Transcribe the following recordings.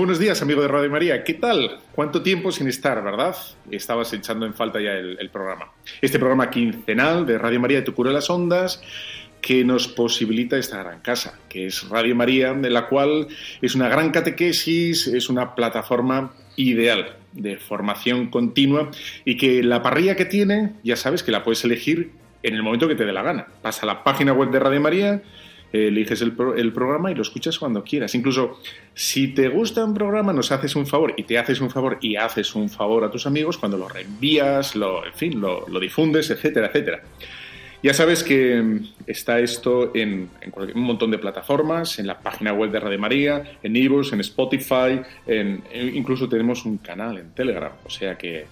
Buenos días, amigo de Radio María. ¿Qué tal? ¿Cuánto tiempo sin estar, verdad? Estabas echando en falta ya el, programa. Este programa quincenal de Radio María de Tu Cura las Ondas que nos posibilita esta gran casa, que es Radio María, de la cual es una gran catequesis, es una plataforma ideal de formación continua y que la parrilla que tiene, ya sabes que la puedes elegir en el momento que te dé la gana. Pasa a la página web de Radio María, eliges el, el, programa y lo escuchas cuando quieras. Incluso si te gusta un programa, nos haces un favor y te haces un favor y haces un favor a tus amigos cuando lo reenvías, lo, en fin, lo, difundes, etcétera, etcétera. Ya sabes que está esto en, un montón de plataformas, en la página web de Radio María, en ebooks, en Spotify, en, incluso tenemos un canal en Telegram, o sea que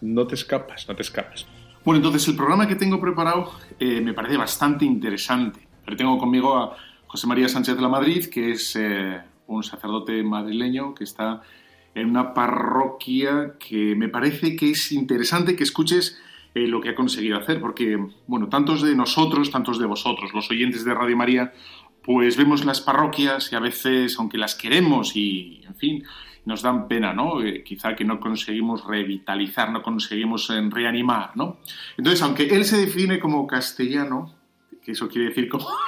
no te escapas, no te escapas. Bueno, entonces el programa que tengo preparado eh, me parece bastante interesante. Pero tengo conmigo a José María Sánchez de la Madrid, que es eh, un sacerdote madrileño que está en una parroquia que me parece que es interesante que escuches eh, lo que ha conseguido hacer, porque, bueno, tantos de nosotros, tantos de vosotros, los oyentes de Radio María, pues vemos las parroquias y a veces, aunque las queremos y, en fin, nos dan pena, ¿no? Eh, quizá que no conseguimos revitalizar, no conseguimos reanimar, ¿no? Entonces, aunque él se define como castellano, que eso quiere decir como...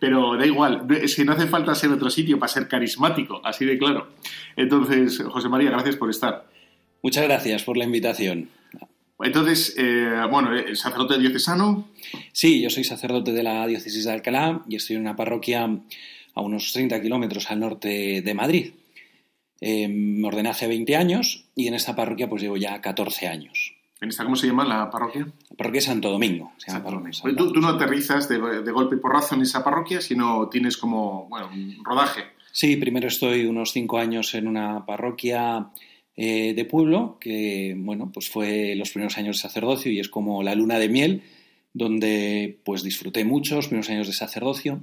Pero da igual, es que no hace falta ser otro sitio para ser carismático, así de claro. Entonces, José María, gracias por estar. Muchas gracias por la invitación. Entonces, eh, bueno, ¿el sacerdote diocesano? Sí, yo soy sacerdote de la diócesis de Alcalá y estoy en una parroquia a unos 30 kilómetros al norte de Madrid. Eh, me ordené hace 20 años y en esta parroquia pues llevo ya 14 años. ¿En esta cómo se llama la parroquia? La parroquia Santo Domingo. Santo Domingo. ¿Tú, no aterrizas de, golpe y porrazo en esa parroquia, sino tienes como, bueno, un rodaje. Sí, primero estoy unos cinco años en una parroquia eh, de pueblo, que, bueno, pues fue los primeros años de sacerdocio y es como la luna de miel, donde pues disfruté mucho los primeros años de sacerdocio.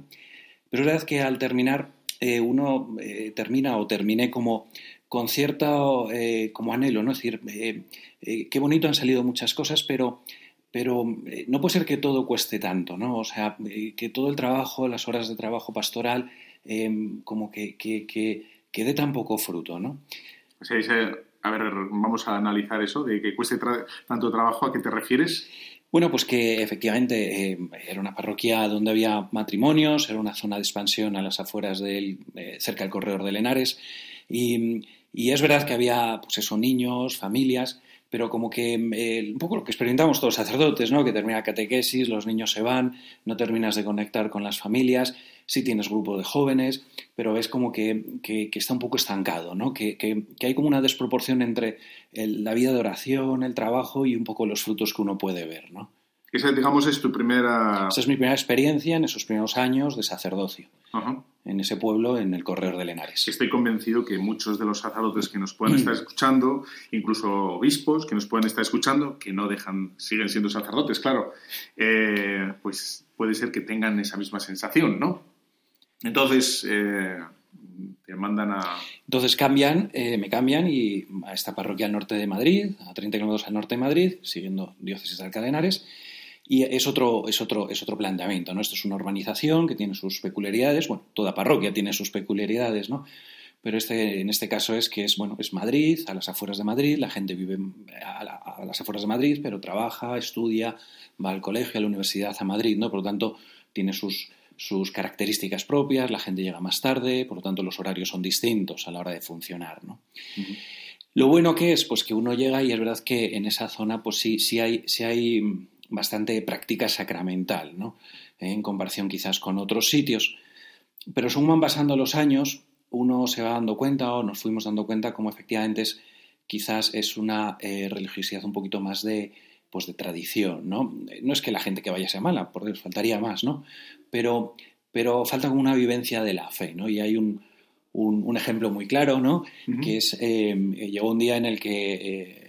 Pero es verdad que al terminar, eh, uno eh, termina o terminé como con cierto eh, como anhelo, ¿no? Es decir, eh, eh, qué bonito han salido muchas cosas, pero, pero no puede ser que todo cueste tanto, ¿no? O sea, que todo el trabajo, las horas de trabajo pastoral, como que, que, que, dé tan poco fruto, ¿no? O sea, a ver, vamos a analizar eso, de que cueste tanto trabajo, ¿a qué te refieres? Bueno, pues que efectivamente era una parroquia donde había matrimonios, era una zona de expansión a las afueras del, cerca del corredor de Lenares, y, y es verdad que había, pues eso, niños, familias, pero como que eh, un poco lo que experimentamos todos los sacerdotes, ¿no? Que termina la catequesis, los niños se van, no terminas de conectar con las familias, sí tienes grupo de jóvenes, pero ves como que, que, está un poco estancado, ¿no? Que, que, hay como una desproporción entre la vida de oración, el trabajo y un poco los frutos que uno puede ver, ¿no? Esa, digamos, es tu primera... Esa es mi primera experiencia en esos primeros años de sacerdocio. En ese pueblo, en el Corredor de Lenares. Estoy convencido que muchos de los sacerdotes que nos pueden estar escuchando, incluso obispos que nos pueden estar escuchando, que no dejan, siguen siendo sacerdotes, claro, eh, pues puede ser que tengan esa misma sensación, ¿no? Entonces, eh, te mandan a... Entonces cambian, eh, me cambian y a esta parroquia al norte de Madrid, a 30 kilómetros al norte de Madrid, siguiendo diócesis de Alcadenares, y es otro, es otro, es otro planteamiento, ¿no? Esto es una urbanización que tiene sus peculiaridades, bueno, toda parroquia tiene sus peculiaridades, ¿no? Pero este, en este caso es que es, bueno, es Madrid, a las afueras de Madrid, la gente vive a, las afueras de Madrid, pero trabaja, estudia, va al colegio, a la universidad, a Madrid, ¿no? Por lo tanto, tiene sus, sus características propias, la gente llega más tarde, por lo tanto, los horarios son distintos a la hora de funcionar, ¿no? Lo bueno que es, pues que uno llega y es verdad que en esa zona, pues sí, sí hay, sí hay bastante práctica sacramental, ¿no? en comparación quizás con otros sitios. Pero según van pasando los años, uno se va dando cuenta o nos fuimos dando cuenta como efectivamente es, quizás es una eh, religiosidad un poquito más de, pues de tradición, ¿no? No es que la gente que vaya sea mala, por Dios, faltaría más, ¿no? Pero, pero falta como una vivencia de la fe, ¿no? Y hay un, un, ejemplo muy claro, ¿no? Que es, eh, llegó un día en el que eh,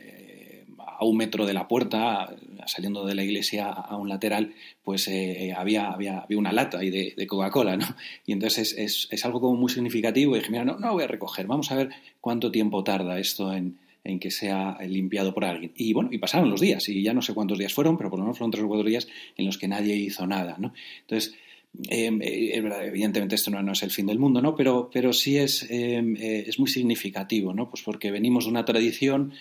a un metro de la puerta, saliendo de la iglesia a un lateral, pues eh, había, había, había, una lata ahí de, Coca-Cola, ¿no? Y entonces es, es, algo como muy significativo y dije, mira, no, no voy a recoger, vamos a ver cuánto tiempo tarda esto en, en que sea limpiado por alguien. Y bueno, y pasaron los días, y ya no sé cuántos días fueron, pero por lo menos fueron tres o cuatro días en los que nadie hizo nada, ¿no? Entonces, Em, eh, evidentemente esto no, es el fin del mundo, ¿no? Pero, pero sí es, em, eh, es muy significativo, ¿no? Pues porque venimos de una tradición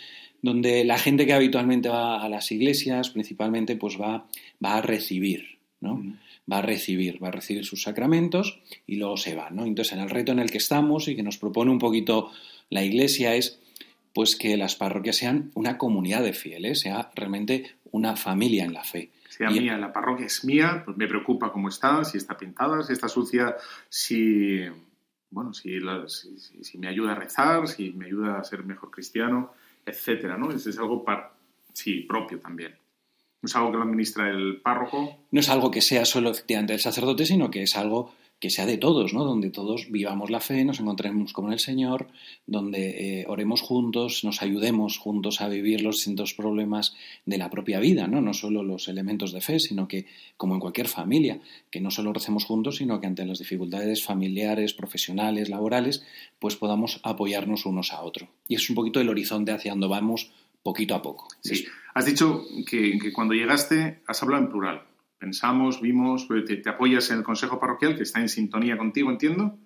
donde la gente que habitualmente va a las iglesias, principalmente, pues va, va a recibir, ¿no? Va a recibir, va a recibir sus sacramentos y luego se va, ¿no? Entonces, en el reto en el que estamos y que nos propone un poquito la iglesia es pues que las parroquias sean una comunidad de fieles, sea realmente una familia en la fe sea mía, la parroquia es mía, pues me preocupa cómo está, si está pintada, si está sucia, si, bueno, si, si, me ayuda a rezar, si me ayuda a ser mejor cristiano, etcétera, ¿no? Es, es algo para, sí, propio también. No es algo que lo administra el párroco. No es algo que sea solo efectivamente del sacerdote, sino que es algo que sea de todos, ¿no? Donde todos vivamos la fe, nos encontremos con el Señor, donde eh, oremos juntos, nos ayudemos juntos a vivir los distintos problemas de la propia vida, ¿no? No solo los elementos de fe, sino que, como en cualquier familia, que no solo recemos juntos, sino que ante las dificultades familiares, profesionales, laborales, pues podamos apoyarnos unos a otros. Y es un poquito el horizonte hacia donde vamos poquito a poco. Sí. Has dicho que, que cuando llegaste has hablado en plural pensamos, vimos, te, apoyas en el Consejo Parroquial, que está en sintonía contigo, entiendo.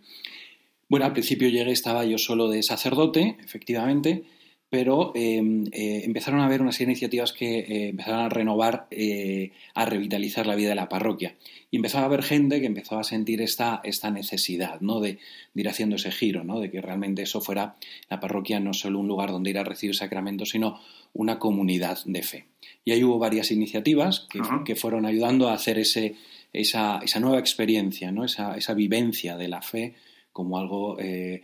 Bueno, al principio llegué, estaba yo solo de sacerdote, efectivamente, pero em, eh, empezaron a haber unas iniciativas que eh, empezaron a renovar, eh, a revitalizar la vida de la parroquia. Y empezó a haber gente que empezó a sentir esta, esta necesidad ¿no? de, ir haciendo ese giro, ¿no? de que realmente eso fuera la parroquia no solo un lugar donde ir a recibir sacramentos, sino una comunidad de fe. Y ahí hubo varias iniciativas que, fueron ayudando a hacer ese, esa, esa nueva experiencia, ¿no? esa, esa vivencia de la fe como algo eh,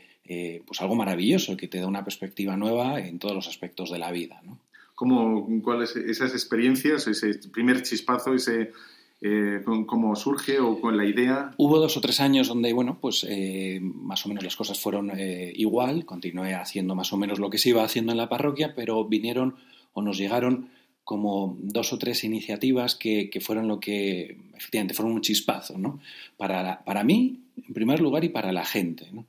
pues algo maravilloso que te da una perspectiva nueva en todos los aspectos de la vida. ¿no? ¿Cómo, ¿Cuáles esas experiencias, ese primer chispazo, ese, eh, cómo surge o con la idea? Hubo dos o tres años donde, bueno, pues eh, más o menos las cosas fueron igual, continué haciendo más o menos lo que se iba haciendo en la parroquia, pero vinieron o nos llegaron como dos o tres iniciativas que, que fueron lo que, efectivamente, fueron un chispazo, ¿no? Para, para mí, en primer lugar, y para la gente, ¿no?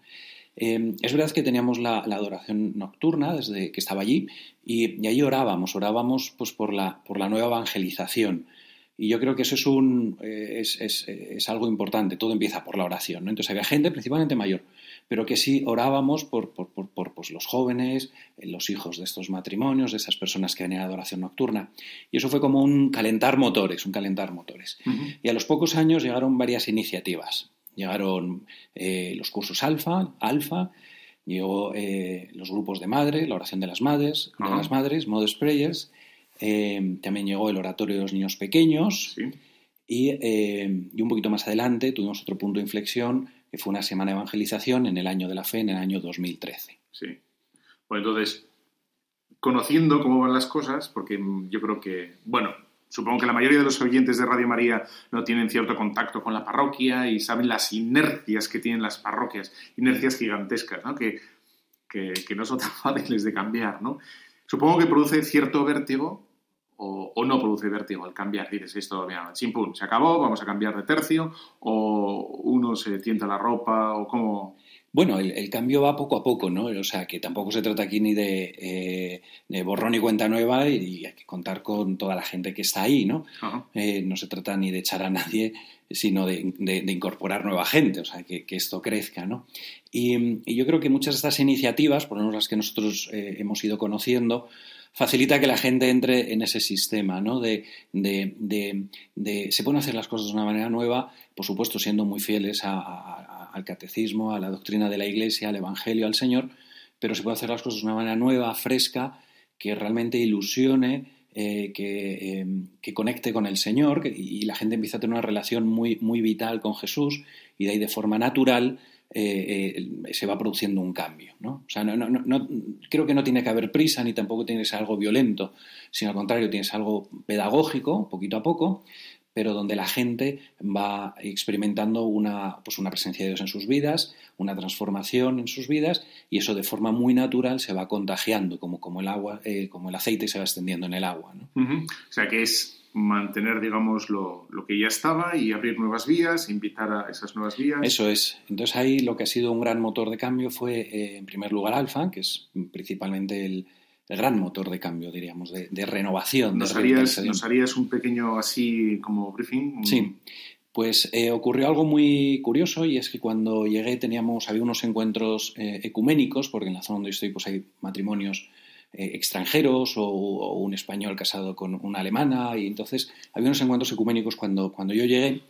Em, es verdad que teníamos la, adoración nocturna desde que estaba allí y, allí orábamos, orábamos pues, por, la, por la nueva evangelización. Y yo creo que eso es, un, eh, es, algo importante, todo empieza por la oración. ¿no? Entonces había gente, principalmente mayor, pero que sí orábamos por, por, por pues, los jóvenes, eh, los hijos de estos matrimonios, de esas personas que venían a adoración nocturna. Y eso fue como un calentar motores, un calentar motores. Y a los pocos años llegaron varias iniciativas. Llegaron eh, los cursos alfa, alfa, llegó eh, los grupos de madre, la oración de las madres, de las madres, Modest Prayers, eh, también llegó el oratorio de los niños pequeños y, y, un poquito más adelante tuvimos otro punto de inflexión que fue una semana de evangelización en el año de la fe, en el año 2013. Sí. Bueno, entonces, conociendo cómo van las cosas, porque yo creo que, bueno, Supongo que la mayoría de los oyentes de Radio María no tienen cierto contacto con la parroquia y saben las inercias que tienen las parroquias, inercias gigantescas, ¿no? Que, que, no son tan fáciles de cambiar. ¿no? Supongo que produce cierto vértigo o, no produce vértigo al cambiar. Dices esto, mira, chimpún, se acabó, vamos a cambiar de tercio, o uno se tienta la ropa, o cómo. Bueno, el, cambio va poco a poco, ¿no? O sea, que tampoco se trata aquí ni de, eh, borrón y cuenta nueva y, hay que contar con toda la gente que está ahí, ¿no? Eh, no se trata ni de echar a nadie, sino de, incorporar nueva gente, o sea, que, esto crezca, ¿no? Y, yo creo que muchas de estas iniciativas, por lo menos las que nosotros eh, hemos ido conociendo, facilita que la gente entre en ese sistema, ¿no? De, se pueden hacer las cosas de una manera nueva, por supuesto siendo muy fieles a al catecismo, a la doctrina de la Iglesia, al Evangelio, al Señor, pero se puede hacer las cosas de una manera nueva, fresca, que realmente ilusione eh, que, conecte con el Señor y la gente empieza a tener una relación muy, muy vital con Jesús y de ahí de forma natural se va produciendo un cambio. ¿no? O sea, no, creo que no tiene que haber prisa ni tampoco tiene que ser algo violento, sino al contrario, tienes algo pedagógico, poquito a poco, pero donde la gente va experimentando una, pues una presencia de Dios en sus vidas, una transformación en sus vidas, y eso de forma muy natural se va contagiando, como, como el agua, eh, como el aceite se va extendiendo en el agua. O sea que es mantener, digamos, lo, que ya estaba y abrir nuevas vías, invitar a esas nuevas vías. Eso es. Entonces ahí lo que ha sido un gran motor de cambio fue, eh, en primer lugar, Alfa, que es principalmente el, el gran motor de cambio, diríamos, de, renovación. ¿Nos, harías, ¿Nos, harías, un pequeño así como briefing? Sí. Pues eh, ocurrió algo muy curioso y es que cuando llegué teníamos, había unos encuentros eh, ecuménicos, porque en la zona donde estoy pues hay matrimonios eh, extranjeros o, un español casado con una alemana y entonces había unos encuentros ecuménicos cuando, cuando yo llegué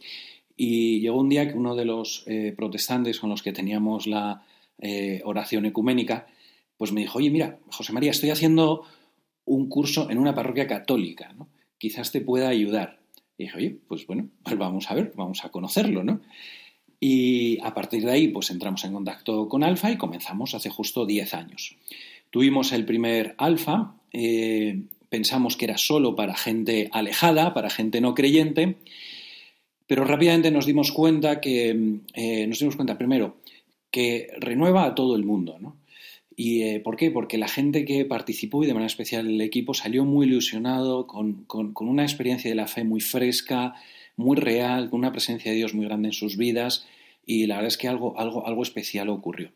y llegó un día que uno de los protestantes con los que teníamos la oración ecuménica pues me dijo, oye, mira, José María, estoy haciendo un curso en una parroquia católica, ¿no? Quizás te pueda ayudar. Y dije, oye, pues bueno, pues vamos a ver, vamos a conocerlo, ¿no? Y a partir de ahí, pues entramos en contacto con Alfa y comenzamos hace justo 10 años. Tuvimos el primer Alfa, eh, pensamos que era solo para gente alejada, para gente no creyente, pero rápidamente nos dimos cuenta que, eh, nos dimos cuenta primero, que renueva a todo el mundo, ¿no? ¿Y eh, por qué? Porque la gente que participó y de manera especial el equipo salió muy ilusionado, con, una experiencia de la fe muy fresca, muy real, con una presencia de Dios muy grande en sus vidas y la verdad es que algo, algo, algo especial ocurrió.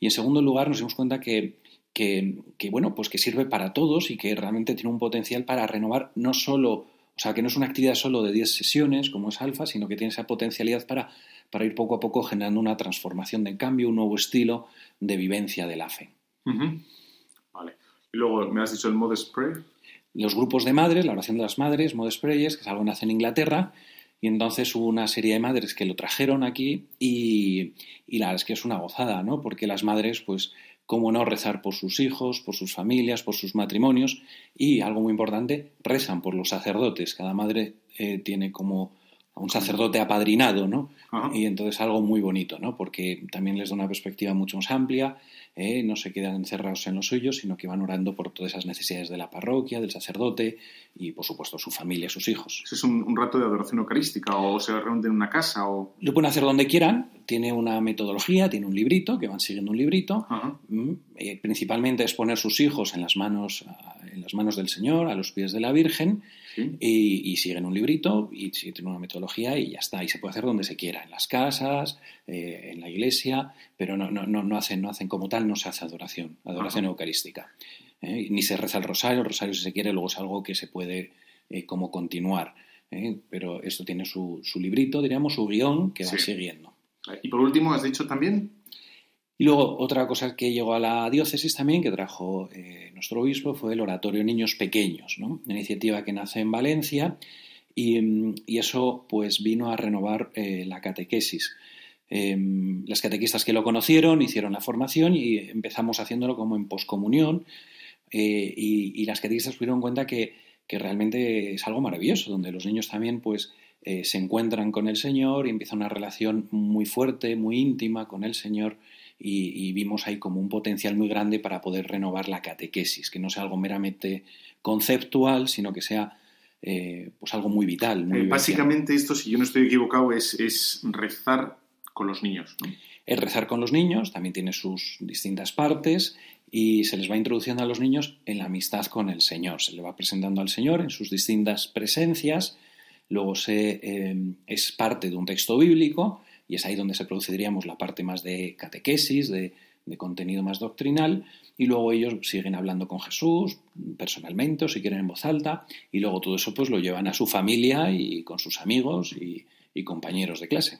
Y en segundo lugar nos dimos cuenta que, que, bueno, pues que sirve para todos y que realmente tiene un potencial para renovar no solo, o sea, que no es una actividad solo de 10 sesiones como es Alfa, sino que tiene esa potencialidad para, para ir poco a poco generando una transformación de cambio, un nuevo estilo de vivencia de la fe. Vale. Y luego me has dicho el Modest Prayer. Los grupos de madres, la oración de las madres, Modest Prayers, que es algo que nace en Inglaterra, y entonces hubo una serie de madres que lo trajeron aquí y, y, la verdad es que es una gozada, ¿no? Porque las madres, pues, cómo no rezar por sus hijos, por sus familias, por sus matrimonios y, algo muy importante, rezan por los sacerdotes. Cada madre eh, tiene como un sacerdote apadrinado, ¿no? Y entonces algo muy bonito, ¿no? Porque también les da una perspectiva mucho más amplia ¿eh? no se quedan encerrados en lo suyo, sino que van orando por todas esas necesidades de la parroquia, del sacerdote y, por supuesto, su familia, sus hijos. ¿Es un, rato de adoración eucarística o se reúnen en una casa? O... Lo pueden hacer donde quieran, tiene una metodología, tiene un librito, que van siguiendo un librito. Mm, eh, principalmente es poner sus hijos en las, manos, en las manos del Señor, a los pies de la Virgen, y, siguen un librito y tienen una metodología y ya está. Y se puede hacer donde se quiera, en las casas, eh, en la iglesia, pero no, no, no, hacen, no hacen como tal, no se hace adoración, adoración eucarística. ¿eh? Ni se reza el rosario, el rosario si se quiere, luego es algo que se puede eh, como continuar. Pero esto tiene su, su, librito, diríamos, su guion que va siguiendo. Y por último, has dicho también y luego otra cosa que llegó a la diócesis también, que trajo eh, nuestro obispo, fue el Oratorio Niños Pequeños, ¿no? una iniciativa que nace en Valencia y, eso pues vino a renovar eh, la catequesis. Em, las catequistas que lo conocieron hicieron la formación y empezamos haciéndolo como en poscomunión eh, y, las catequistas pudieron cuenta que, que, realmente es algo maravilloso, donde los niños también pues se encuentran con el Señor y empieza una relación muy fuerte, muy íntima con el Señor y, vimos ahí como un potencial muy grande para poder renovar la catequesis, que no sea algo meramente conceptual, sino que sea eh, pues algo muy vital. Eh, básicamente esto, si yo no estoy equivocado, es, es rezar con los niños. Es rezar con los niños, también tiene sus distintas partes y se les va introduciendo a los niños en la amistad con el Señor. Se le va presentando al Señor en sus distintas presencias, luego se, eh, es parte de un texto bíblico y es ahí donde se produce, diríamos, la parte más de catequesis, de, contenido más doctrinal, y luego ellos siguen hablando con Jesús personalmente o si quieren en voz alta, y luego todo eso pues lo llevan a su familia y con sus amigos y, compañeros de clase.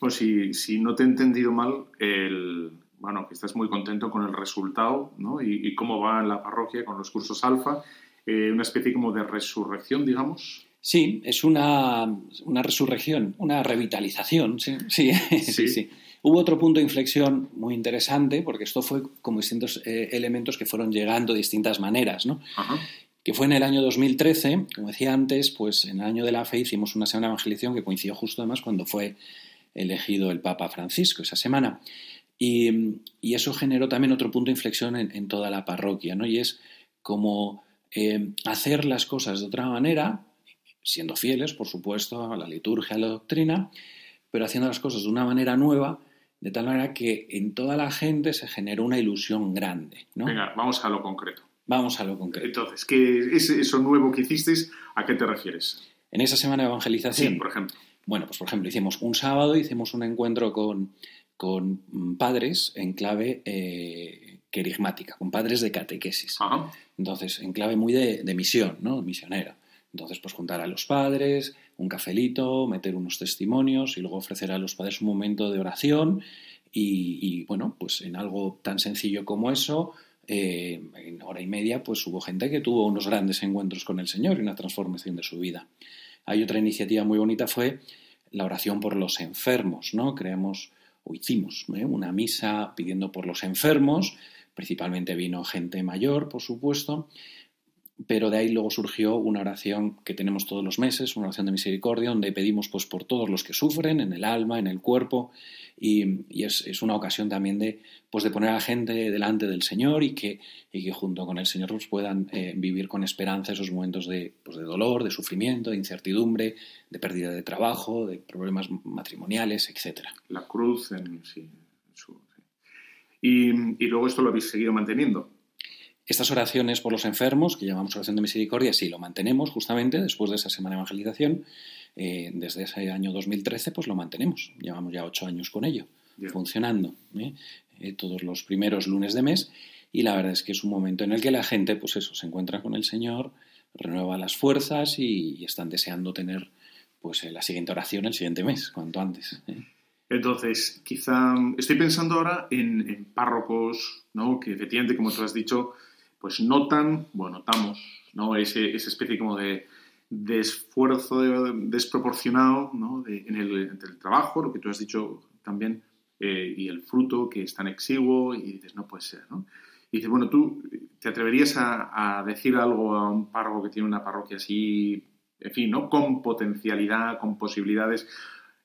Pues si, no te he entendido mal, el, bueno, que estás muy contento con el resultado ¿no? y, cómo va en la parroquia con los cursos alfa, eh, una especie como de resurrección, digamos. Sí, es una, resurrección, una revitalización. Sí sí, sí, Hubo otro punto de inflexión muy interesante, porque esto fue como distintos eh, elementos que fueron llegando de distintas maneras, ¿no? que fue en el año 2013, como decía antes, pues en el año de la fe hicimos una semana de evangelización que coincidió justo además cuando fue elegido el Papa Francisco esa semana. Y, eso generó también otro punto de inflexión en, toda la parroquia, ¿no? Y es como eh, hacer las cosas de otra manera, siendo fieles, por supuesto, a la liturgia, a la doctrina, pero haciendo las cosas de una manera nueva, de tal manera que en toda la gente se generó una ilusión grande. ¿no? Venga, vamos a lo concreto. Vamos a lo concreto. Entonces, ¿qué es eso nuevo que hicisteis? ¿A qué te refieres? En esa semana de evangelización. Sí, por ejemplo. Bueno, pues por ejemplo, hicimos un sábado, hicimos un encuentro con, con padres en clave eh, querigmática, con padres de catequesis. Entonces, en clave muy de, de, misión, ¿no? Misionera. Entonces, pues juntar a los padres, un cafelito, meter unos testimonios y luego ofrecer a los padres un momento de oración. Y, bueno, pues en algo tan sencillo como eso, eh, en hora y media, pues hubo gente que tuvo unos grandes encuentros con el Señor y una transformación de su vida. Hay otra iniciativa muy bonita, fue la oración por los enfermos, ¿no? Creamos o hicimos ¿eh? una misa pidiendo por los enfermos, principalmente vino gente mayor, por supuesto, pero de ahí luego surgió una oración que tenemos todos los meses, una oración de misericordia, donde pedimos pues, por todos los que sufren, en el alma, en el cuerpo, y, es, una ocasión también de, pues, de poner a la gente delante del Señor y que, y que junto con el Señor pues, puedan eh, vivir con esperanza esos momentos de, pues, de dolor, de sufrimiento, de incertidumbre, de pérdida de trabajo, de problemas matrimoniales, etc. La cruz en sí. Y, y luego esto lo habéis seguido manteniendo. Estas oraciones por los enfermos, que llamamos oración de misericordia, sí lo mantenemos justamente después de esa semana de evangelización. Eh, desde ese año 2013, pues lo mantenemos. Llevamos ya ocho años con ello, funcionando, ¿eh? Eh, todos los primeros lunes de mes. Y la verdad es que es un momento en el que la gente, pues eso, se encuentra con el Señor, renueva las fuerzas y, están deseando tener, pues, la siguiente oración el siguiente mes, cuanto antes. Entonces, quizá estoy pensando ahora en, en párrocos, ¿no? Que efectivamente, como tú has dicho, pues notan, bueno, notamos, ¿no? Ese, esa especie como de, esfuerzo desproporcionado ¿no? en el, entre el trabajo, lo que tú has dicho también, eh, y el fruto que es tan exiguo, y dices, no puede ser, ¿no? Y dices, bueno, tú te atreverías a, decir algo a un párroco que tiene una parroquia así, en fin, ¿no? Con potencialidad, con posibilidades,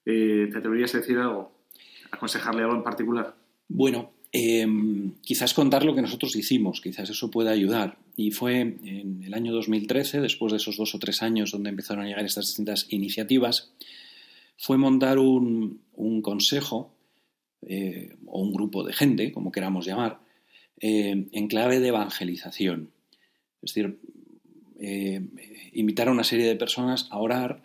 eh, ¿te atreverías a decir algo? ¿Aconsejarle algo en particular? Bueno, Em, quizás contar lo que nosotros hicimos, quizás eso pueda ayudar. Y fue en el año 2013, después de esos dos o tres años donde empezaron a llegar estas distintas iniciativas, fue montar un, consejo eh, o un grupo de gente, como queramos llamar, eh, en clave de evangelización. Es decir, eh, invitar a una serie de personas a orar,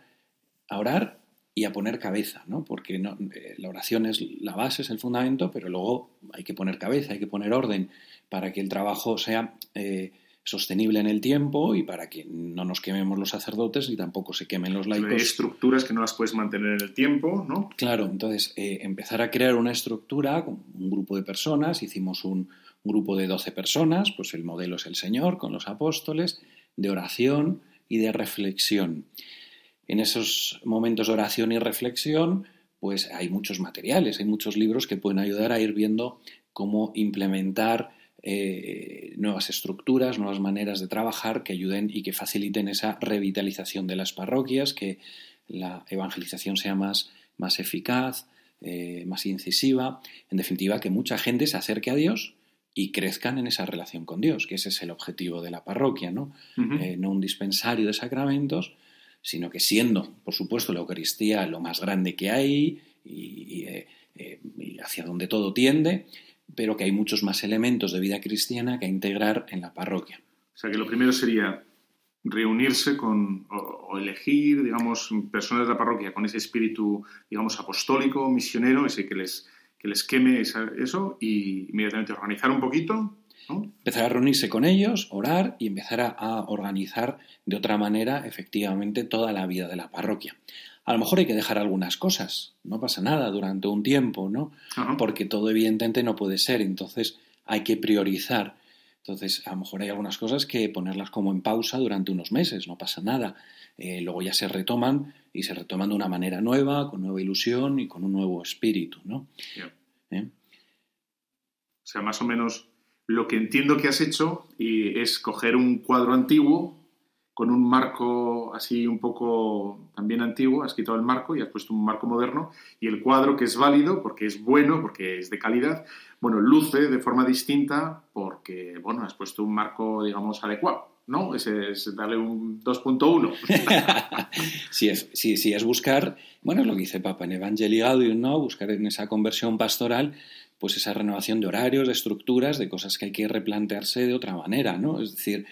a orar y a poner cabeza, ¿no? Porque no, eh, la oración es la base, es el fundamento, pero luego hay que poner cabeza, hay que poner orden para que el trabajo sea eh, sostenible en el tiempo y para que no nos quememos los sacerdotes y tampoco se quemen los laicos. Hay estructuras que no las puedes mantener en el tiempo, ¿no? Claro, entonces eh, empezar a crear una estructura con un grupo de personas, hicimos un, grupo de 12 personas, pues el modelo es el Señor con los apóstoles, de oración y de reflexión. En esos momentos de oración y reflexión, pues hay muchos materiales, hay muchos libros que pueden ayudar a ir viendo cómo implementar eh, nuevas estructuras, nuevas maneras de trabajar que ayuden y que faciliten esa revitalización de las parroquias, que la evangelización sea más, más eficaz, eh, más incisiva, en definitiva, que mucha gente se acerque a Dios y crezcan en esa relación con Dios, que ese es el objetivo de la parroquia, ¿no? Eh, no un dispensario de sacramentos, sino que siendo, por supuesto, la Eucaristía lo más grande que hay eh, y, hacia donde todo tiende, pero que hay muchos más elementos de vida cristiana que integrar en la parroquia. O sea que lo primero sería reunirse con o, elegir, digamos, personas de la parroquia con ese espíritu, digamos, apostólico, misionero, ese que les, que les queme eso y inmediatamente organizar un poquito Empezar a reunirse con ellos, orar y empezar a, organizar de otra manera efectivamente toda la vida de la parroquia. A lo mejor hay que dejar algunas cosas, no pasa nada durante un tiempo, ¿no? Porque todo evidentemente no puede ser, entonces hay que priorizar. Entonces, a lo mejor hay algunas cosas que ponerlas como en pausa durante unos meses, no pasa nada. Eh, luego ya se retoman y se retoman de una manera nueva, con nueva ilusión y con un nuevo espíritu, ¿no? ¿Eh? O sea, más o menos lo que entiendo que has hecho es coger un cuadro antiguo, con un marco así un poco también antiguo, has quitado el marco y has puesto un marco moderno y el cuadro que es válido porque es bueno, porque es de calidad, bueno, luce de forma distinta porque, bueno, has puesto un marco, digamos, adecuado. ¿no? Es darle un 2.1. sí, es, sí, es buscar, bueno, lo que dice Papa en Evangelii Gaudium, ¿no? Buscar en esa conversión pastoral, pues esa renovación de horarios, de estructuras, de cosas que hay que replantearse de otra manera, ¿no? Es decir,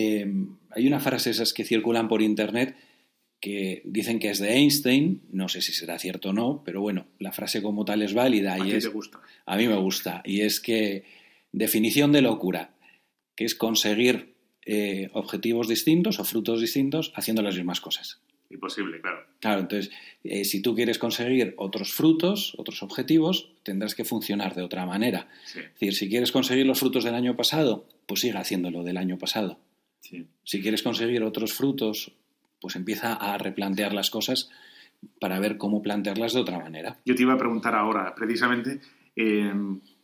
Em, hay una frase esas que circulan por internet que dicen que es de Einstein, no sé si será cierto o no, pero bueno, la frase como tal es válida. ¿A y es, te gusta? A mí me gusta. Y es que definición de locura, que es conseguir eh, objetivos distintos o frutos distintos haciendo las mismas cosas. Imposible, claro. Claro, entonces, eh, si tú quieres conseguir otros frutos, otros objetivos, tendrás que funcionar de otra manera. Es decir, si quieres conseguir los frutos del año pasado, pues siga haciéndolo del año pasado. Si quieres conseguir otros frutos, pues empieza a replantear las cosas para ver cómo plantearlas de otra manera. Yo te iba a preguntar ahora, precisamente, eh,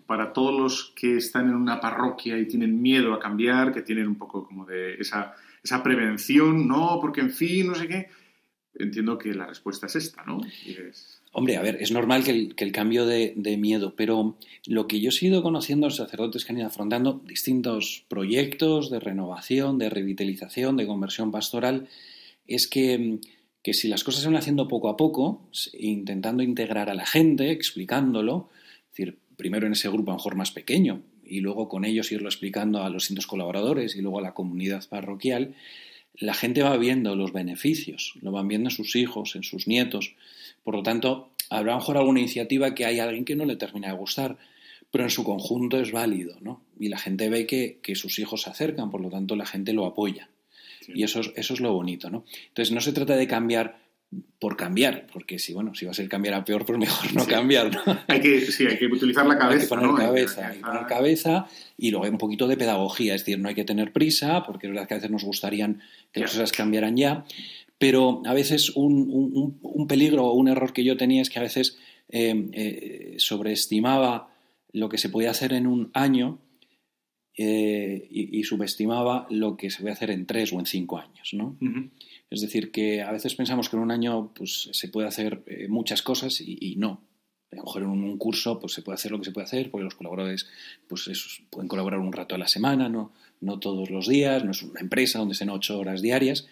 para todos los que están en una parroquia y tienen miedo a cambiar, que tienen un poco como de esa, esa prevención, no, porque en fin, no sé qué, entiendo que la respuesta es esta, ¿no? Hombre, a ver, es normal que el, cambio de, miedo, pero lo que yo he sido conociendo los sacerdotes que han ido afrontando distintos proyectos de renovación, de revitalización, de conversión pastoral, es que, si las cosas se van haciendo poco a poco, intentando integrar a la gente, explicándolo, es decir, primero en ese grupo a lo mejor más pequeño y luego con ellos irlo explicando a los distintos colaboradores y luego a la comunidad parroquial, la gente va viendo los beneficios, lo van viendo en sus hijos, en sus nietos. Por lo tanto, habrá a lo mejor alguna iniciativa que hay alguien que no le termina de gustar, pero en su conjunto es válido, ¿no? Y la gente ve que, sus hijos se acercan, por lo tanto la gente lo apoya. Y eso es, eso es lo bonito, ¿no? Entonces no se trata de cambiar por cambiar, porque si bueno, si va a ser cambiar a peor, pues mejor no cambiar, ¿no? Hay que, sí, hay que utilizar la cabeza. Hay que poner cabeza, hay que poner cabeza y luego hay un poquito de pedagogía, es decir, no hay que tener prisa, porque es verdad que a veces nos gustarían que las cosas cambiaran ya, pero a veces un, peligro o un error que yo tenía es que a veces eh, eh, sobreestimaba lo que se podía hacer en un año eh, y, subestimaba lo que se puede hacer en tres o en cinco años, ¿no? Es decir, que a veces pensamos que en un año pues, se puede hacer muchas cosas y, no. A lo mejor en un curso pues, se puede hacer lo que se puede hacer porque los colaboradores pues, pueden colaborar un rato a la semana, no, no todos los días, no es una empresa donde sean ocho horas diarias.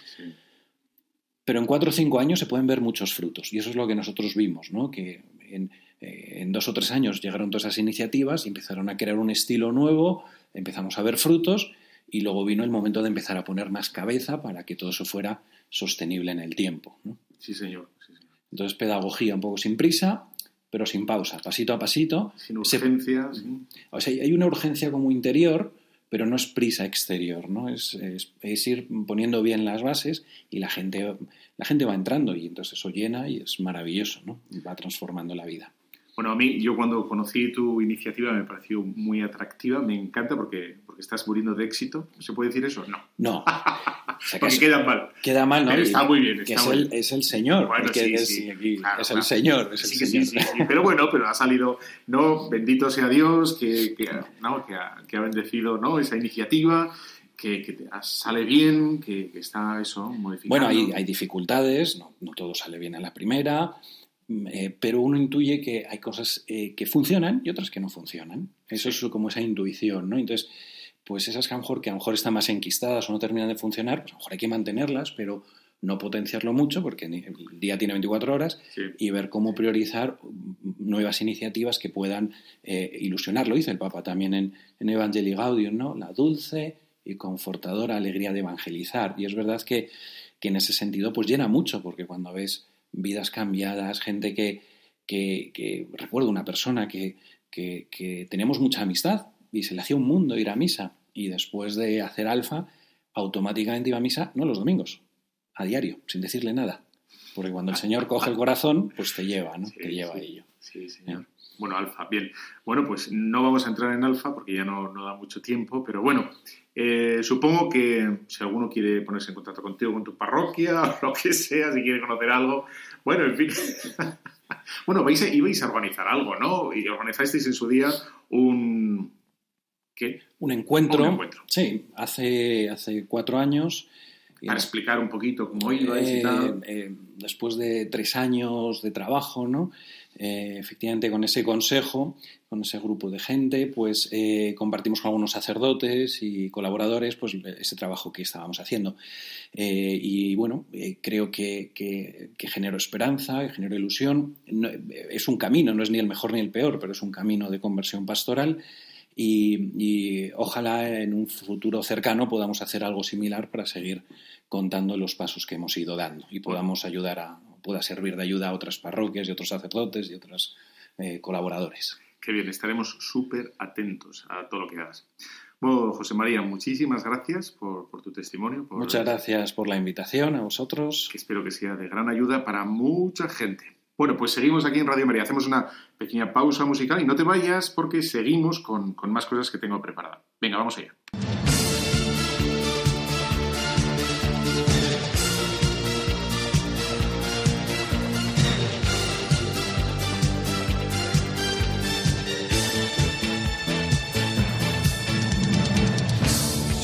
Pero en cuatro o cinco años se pueden ver muchos frutos y eso es lo que nosotros vimos, ¿no? que en, eh, en, dos o tres años llegaron todas esas iniciativas y empezaron a crear un estilo nuevo, empezamos a ver frutos y luego vino el momento de empezar a poner más cabeza para que todo eso fuera sostenible en el tiempo. ¿no? Sí, señor. Entonces, pedagogía un poco sin prisa, pero sin pausa, pasito a pasito. Sin urgencia. O sea, hay una urgencia como interior pero no es prisa exterior, ¿no? Es, es, ir poniendo bien las bases y la gente, la gente va entrando y entonces eso llena y es maravilloso, ¿no? Y va transformando la vida. Bueno, a mí, yo cuando conocí tu iniciativa me pareció muy atractiva, me encanta porque, porque estás muriendo de éxito. ¿Se puede decir eso? No. No. porque queda mal. Queda mal, ¿no? está muy bien. es, El, es, El, señor. Bueno, sí, es, sí, es el señor. Es el señor. Sí, sí, Pero bueno, pero ha salido, ¿no? Bendito sea Dios que, que, ¿no? que, ha, que ha bendecido ¿no? esa iniciativa. Que, que, sale bien, que, está eso modificado. Bueno, hay, hay dificultades, no, no, todo sale bien a la primera, eh, pero uno intuye que hay cosas eh, que funcionan y otras que no funcionan. Eso es como esa intuición, ¿no? Entonces, pues esas que a lo mejor, que a lo mejor están más enquistadas o no terminan de funcionar, pues a lo mejor hay que mantenerlas, pero no potenciarlo mucho porque el día tiene 24 horas y ver cómo priorizar nuevas iniciativas que puedan eh, ilusionarlo. Dice el Papa también en, en Evangelii Gaudium, ¿no? La dulce y confortadora alegría de evangelizar. Y es verdad que, que en ese sentido pues llena mucho porque cuando ves vidas cambiadas, gente que, que, recuerdo una persona que, que, tenemos mucha amistad y se le hacía un mundo ir a misa y después de hacer alfa automáticamente iba a misa, no los domingos, a diario, sin decirle nada. Porque cuando el Señor coge el corazón, pues te lleva, ¿no? te lleva a ello. Sí, señor. Bueno, alfa, bien. Bueno, pues no vamos a entrar en alfa porque ya no, no da mucho tiempo, pero bueno, eh, supongo que si alguno quiere ponerse en contacto contigo, con tu parroquia, o lo que sea, si quiere conocer algo, bueno, en fin. bueno, vais a, ibais a organizar algo, ¿no? Y organizasteis en su día un... ¿Qué? Un encuentro. Sí, hace, hace cuatro años para explicar un poquito cómo iba y tal. después de tres años de trabajo, ¿no? Efectivamente con ese consejo con ese grupo de gente, pues eh, compartimos con algunos sacerdotes y colaboradores pues, ese trabajo que estábamos haciendo. Eh, y bueno, eh, creo que, que, generó esperanza, que generó ilusión. es un camino, no es ni el mejor ni el peor, pero es un camino de conversión pastoral. Y, ojalá en un futuro cercano podamos hacer algo similar para seguir contando los pasos que hemos ido dando y podamos ayudar a, pueda servir de ayuda a otras parroquias y otros sacerdotes y otros colaboradores. Qué bien, estaremos súper atentos a todo lo que hagas. Bueno, José María, muchísimas gracias por, tu testimonio. Muchas gracias por la invitación a vosotros. Que espero que sea de gran ayuda para mucha gente. Bueno, pues seguimos aquí en Radio María. Hacemos una pequeña pausa musical y no te vayas porque seguimos con, con más cosas que tengo preparadas. Venga, vamos allá.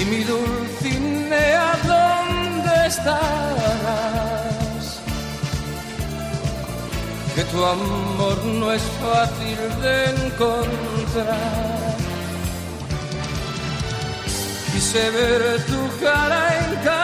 Y mi Dulcinea, ¿dónde estarás? Que tu amor no es fácil de encontrar. Quise ver tu cara en cada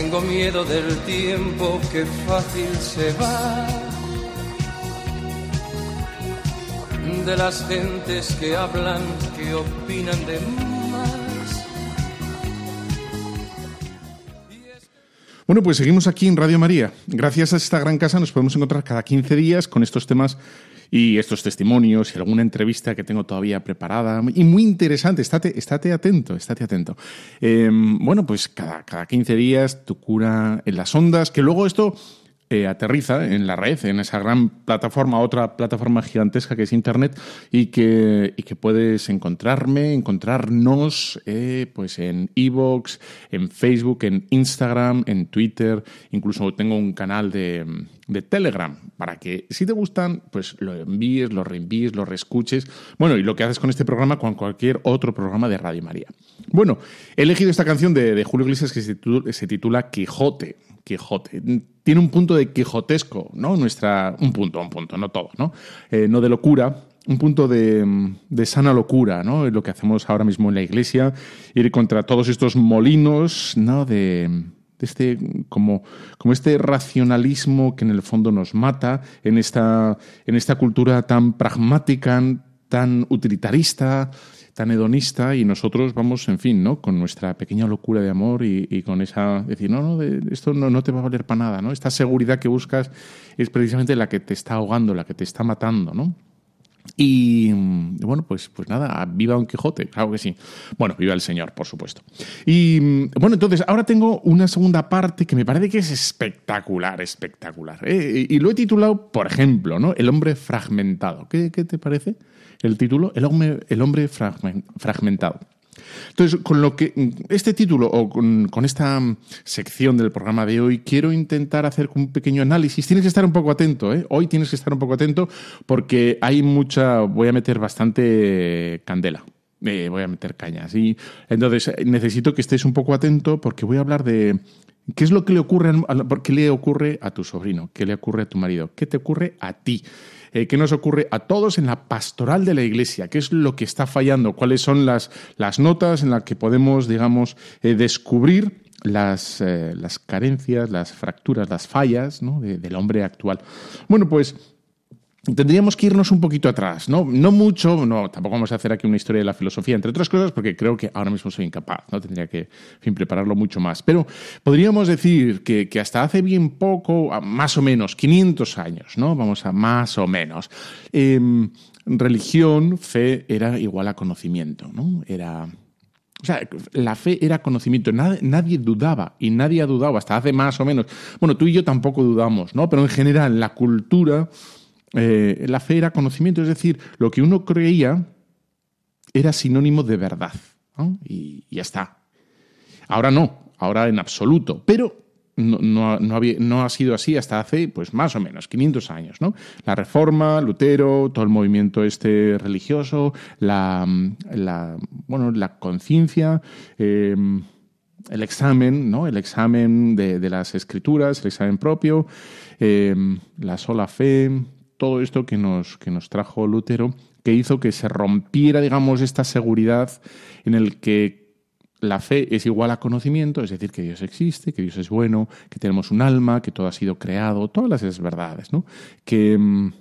Tengo miedo del tiempo que fácil se va. De las gentes que hablan, que opinan de más. Bueno, pues seguimos aquí en Radio María. Gracias a esta gran casa nos podemos encontrar cada 15 días con estos temas y estos testimonios y alguna entrevista que tengo todavía preparada y muy interesante. Estate, estate atento, estate atento. Em, bueno, pues cada, cada 15 días tu cura en las ondas, que luego esto eh, aterriza en la red, en esa gran plataforma, otra plataforma gigantesca que es Internet y que, y que puedes encontrarme, encontrarnos eh, pues en Evox, en Facebook, en Instagram, en Twitter, incluso tengo un canal de, de Telegram para que si te gustan, pues lo envíes, lo reenvíes, lo reescuches. Bueno, y lo que haces con este programa, con cualquier otro programa de Radio María. Bueno, he elegido esta canción de, de Julio Iglesias que se titula, Quijote. Quijote. Tiene un punto de quijotesco, ¿no? Nuestra, un punto, un punto, no todo, ¿no? Eh, no de locura, un punto de, de, sana locura, ¿no? Lo que hacemos ahora mismo en la iglesia, ir contra todos estos molinos, ¿no? De, de este, como, como este racionalismo que en el fondo nos mata, en esta, en esta cultura tan pragmática, tan utilitarista, tan hedonista y nosotros vamos, en fin, ¿no? Con nuestra pequeña locura de amor y, con esa decir, no, no, esto no, no, te va a valer para nada, ¿no? Esta seguridad que buscas es precisamente la que te está ahogando, la que te está matando, ¿no? Y mm, bueno, pues, pues nada, viva Don Quijote, claro que sí. Bueno, viva el Señor, por supuesto. Y mm, bueno, entonces ahora tengo una segunda parte que me parece que es espectacular, espectacular. ¿eh? Y lo he titulado, por ejemplo, ¿no? El hombre fragmentado. ¿Qué, qué te parece el título? El hombre, el hombre fragmentado. Entonces, con lo que este título o con, esta sección del programa de hoy, quiero intentar hacer un pequeño análisis. Tienes que estar un poco atento, ¿eh? Hoy tienes que estar un poco atento porque hay mucha. Voy a meter bastante candela. Eh, voy a meter cañas. Y entonces necesito que estés un poco atento porque voy a hablar de qué es lo que le ocurre, qué le ocurre a tu sobrino, qué le ocurre a tu marido, qué te ocurre a ti. Eh, qué nos ocurre a todos en la pastoral de la Iglesia, qué es lo que está fallando, cuáles son las, las notas en las que podemos, digamos, eh, descubrir las, eh, las, carencias, las fracturas, las fallas del hombre actual. Bueno, pues tendríamos que irnos un poquito atrás, ¿no? No mucho, no, tampoco vamos a hacer aquí una historia de la filosofía, entre otras cosas, porque creo que ahora mismo soy incapaz, ¿no? Tendría que, prepararlo mucho más. Pero podríamos decir que, hasta hace bien poco, más o menos, 500 años, ¿no? Vamos a más o menos. Em, religión, fe, era igual a conocimiento, ¿no? Era... O sea, la fe era conocimiento, nadie, nadie, dudaba y nadie ha dudado hasta hace más o menos. Bueno, tú y yo tampoco dudamos, ¿no? Pero en general la cultura eh, la fe era conocimiento, es decir, lo que uno creía era sinónimo de verdad. Y, ya está. Ahora no, ahora en absoluto. Pero no, ha sido así hasta hace, pues más o menos, 500 años, ¿no? La Reforma, Lutero, todo el movimiento este religioso, la, bueno, la conciencia, em, el examen, ¿no? El examen de, las escrituras, el examen propio, em, la sola fe, todo esto que nos, que nos trajo Lutero, que hizo que se rompiera, digamos, esta seguridad en el que la fe es igual a conocimiento, es decir, que Dios existe, que Dios es bueno, que tenemos un alma, que todo ha sido creado, todas las verdades, ¿no? Que, mm,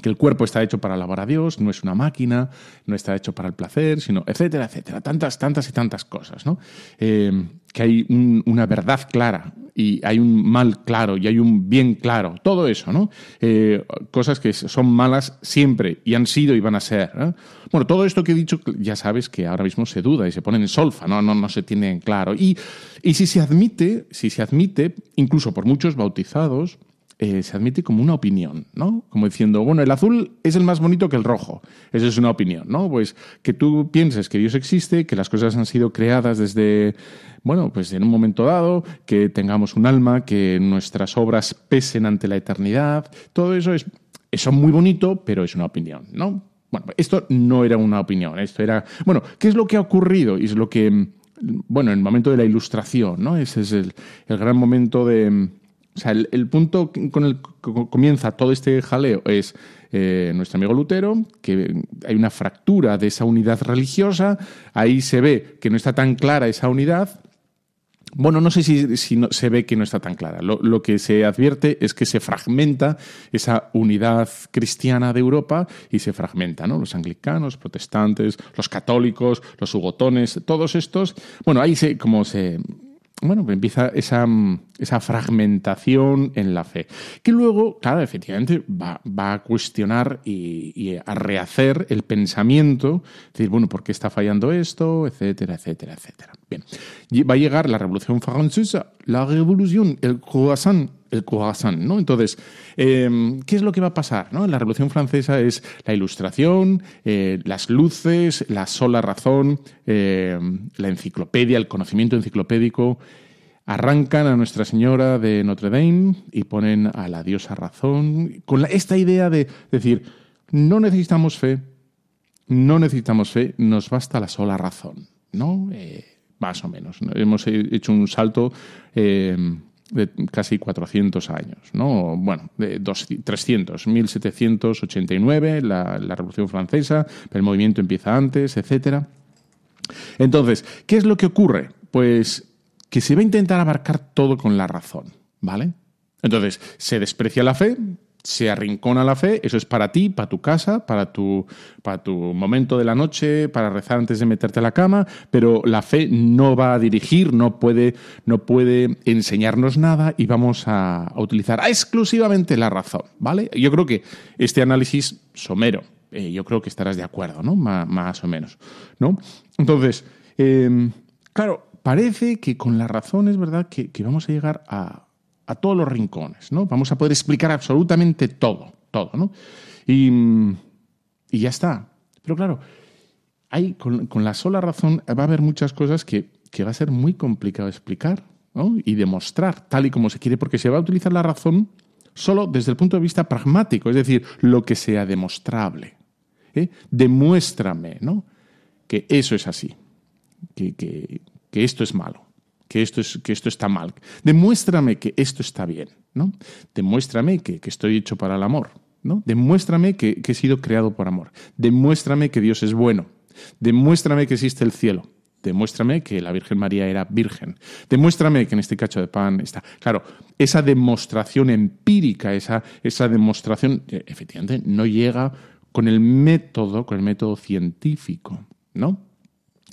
que el cuerpo está hecho para alabar a Dios, no es una máquina, no está hecho para el placer, sino etcétera, etcétera, tantas, tantas y tantas cosas, ¿no? Eh, que hay una verdad clara y hay un mal claro y hay un bien claro, todo eso, ¿no? Eh, cosas que son malas siempre y han sido y van a ser. Bueno, todo esto que he dicho ya sabes que ahora mismo se duda y se pone en solfa, no, no, no se tiene en claro. Y, y si se admite, si se admite, incluso por muchos bautizados, eh, se admite como una opinión, ¿no? Como diciendo, bueno, el azul es el más bonito que el rojo. Esa es una opinión, ¿no? Pues que tú pienses que Dios existe, que las cosas han sido creadas desde, bueno, pues en un momento dado, que tengamos un alma, que nuestras obras pesen ante la eternidad. Todo eso es eso muy bonito, pero es una opinión, ¿no? Bueno, esto no era una opinión, esto era, bueno, ¿qué es lo que ha ocurrido? Y es lo que, bueno, en el momento de la ilustración, ¿no? Ese es el gran momento de o sea, el, punto con el que comienza todo este jaleo es eh, nuestro amigo Lutero, que hay una fractura de esa unidad religiosa, ahí se ve que no está tan clara esa unidad. Bueno, no sé si, se ve que no está tan clara. Lo, que se advierte es que se fragmenta esa unidad cristiana de Europa y se fragmenta, ¿no? Los anglicanos, protestantes, los católicos, los hugotones, todos estos. Bueno, ahí se, como se, bueno, empieza esa, esa, fragmentación en la fe, que luego, claro, efectivamente va, va a cuestionar y, a rehacer el pensamiento, decir, bueno, ¿por qué está fallando esto? etcétera, etcétera, etcétera. Bien, va a llegar la Revolución Francesa, la Revolución, el croissant, el croissant, ¿no? Entonces, em, ¿qué es lo que va a pasar? ¿no? La Revolución Francesa es la ilustración, eh, las luces, la sola razón, em, la enciclopedia, el conocimiento enciclopédico. Arrancan a Nuestra Señora de Notre Dame y ponen a la diosa razón, con esta idea de decir, no necesitamos fe, no necesitamos fe, nos basta la sola razón, ¿no? Eh, más o menos. Hemos hecho un salto em, de casi 400 años, ¿no? Bueno, de 300, 1789, la, la Revolución Francesa, el movimiento empieza antes, etc. Entonces, ¿qué es lo que ocurre? Pues que se va a intentar abarcar todo con la razón, ¿vale? Entonces, se desprecia la fe, se arrincona la fe, eso es para ti, para tu casa, para tu, para tu momento de la noche, para rezar antes de meterte a la cama, pero la fe no va a dirigir, no puede, no puede enseñarnos nada y vamos a, utilizar exclusivamente la razón, ¿vale? Yo creo que este análisis somero, Eh, yo creo que estarás de acuerdo, ¿no? más o menos, ¿no? Entonces, em, claro, parece que con la razón es verdad que, vamos a llegar a, todos los rincones, ¿no? Vamos a poder explicar absolutamente todo, todo, ¿no? Y, ya está. Pero claro, con, la sola razón va a haber muchas cosas que, va a ser muy complicado explicar y demostrar tal y como se quiere, porque se va a utilizar la razón solo desde el punto de vista pragmático, es decir, lo que sea demostrable. ¿eh? Demuéstrame ¿no? que eso es así, que, que, que esto es malo, que esto, es, que esto está mal. Demuéstrame que esto está bien. ¿no? Demuéstrame que, que estoy hecho para el amor. ¿no? Demuéstrame que, que he sido creado por amor. Demuéstrame que Dios es bueno. Demuéstrame que existe el cielo. Demuéstrame que la Virgen María era virgen. Demuéstrame que en este cacho de pan está. Claro, esa demostración empírica, esa, esa demostración, eh, efectivamente, no llega con el método, con el método científico, ¿no?